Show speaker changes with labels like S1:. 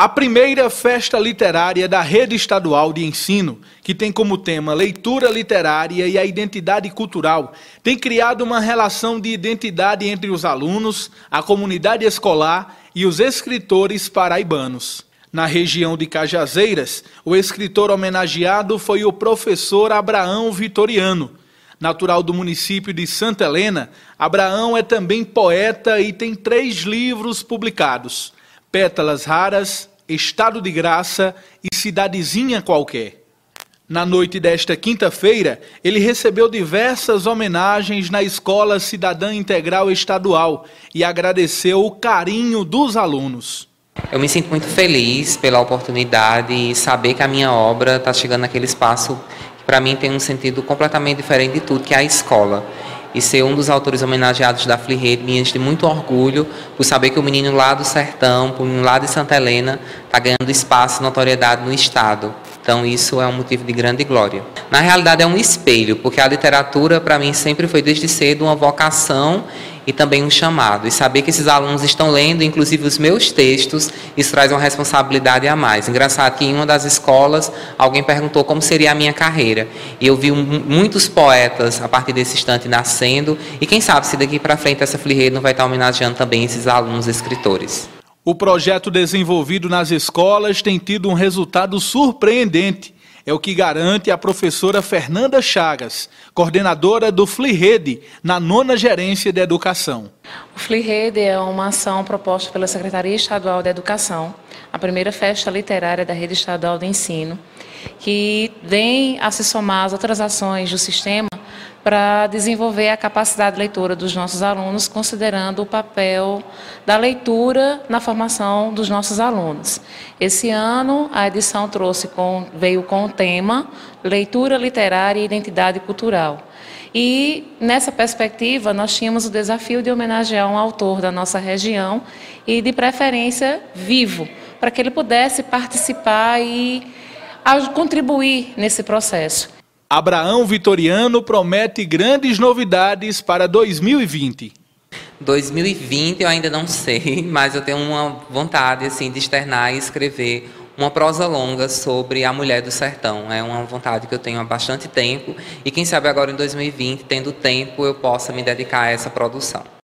S1: A primeira festa literária da rede estadual de ensino, que tem como tema leitura literária e a identidade cultural, tem criado uma relação de identidade entre os alunos, a comunidade escolar e os escritores paraibanos. Na região de Cajazeiras, o escritor homenageado foi o professor Abraão Vitoriano. Natural do município de Santa Helena, Abraão é também poeta e tem três livros publicados. Pétalas Raras, Estado de Graça e Cidadezinha Qualquer. Na noite desta quinta-feira, ele recebeu diversas homenagens na Escola Cidadã Integral Estadual e agradeceu o carinho dos alunos.
S2: Eu me sinto muito feliz pela oportunidade e saber que a minha obra está chegando naquele espaço que para mim tem um sentido completamente diferente de tudo que é a escola e ser um dos autores homenageados da Free Rede me enche de muito orgulho por saber que o menino lá do sertão, o menino lá de Santa Helena, está ganhando espaço e notoriedade no Estado. Então isso é um motivo de grande glória. Na realidade é um espelho, porque a literatura para mim sempre foi desde cedo uma vocação e também um chamado. E saber que esses alunos estão lendo, inclusive os meus textos, isso traz uma responsabilidade a mais. Engraçado que em uma das escolas alguém perguntou como seria a minha carreira. E eu vi muitos poetas a partir desse instante nascendo. E quem sabe se daqui para frente essa Flirrede não vai estar homenageando também esses alunos escritores.
S1: O projeto desenvolvido nas escolas tem tido um resultado surpreendente. É o que garante a professora Fernanda Chagas, coordenadora do FLIREDE, na nona gerência de educação.
S3: O FLIREDE é uma ação proposta pela Secretaria Estadual de Educação, a primeira festa literária da rede estadual de ensino, que vem a se somar às outras ações do sistema para desenvolver a capacidade de leitura dos nossos alunos, considerando o papel da leitura na formação dos nossos alunos. Esse ano, a edição trouxe com, veio com o tema Leitura Literária e Identidade Cultural. E nessa perspectiva, nós tínhamos o desafio de homenagear um autor da nossa região e, de preferência, vivo, para que ele pudesse participar e contribuir nesse processo.
S1: Abraão Vitoriano promete grandes novidades para 2020.
S2: 2020 eu ainda não sei, mas eu tenho uma vontade assim de externar e escrever uma prosa longa sobre a mulher do sertão. É uma vontade que eu tenho há bastante tempo e quem sabe agora em 2020, tendo tempo, eu possa me dedicar a essa produção.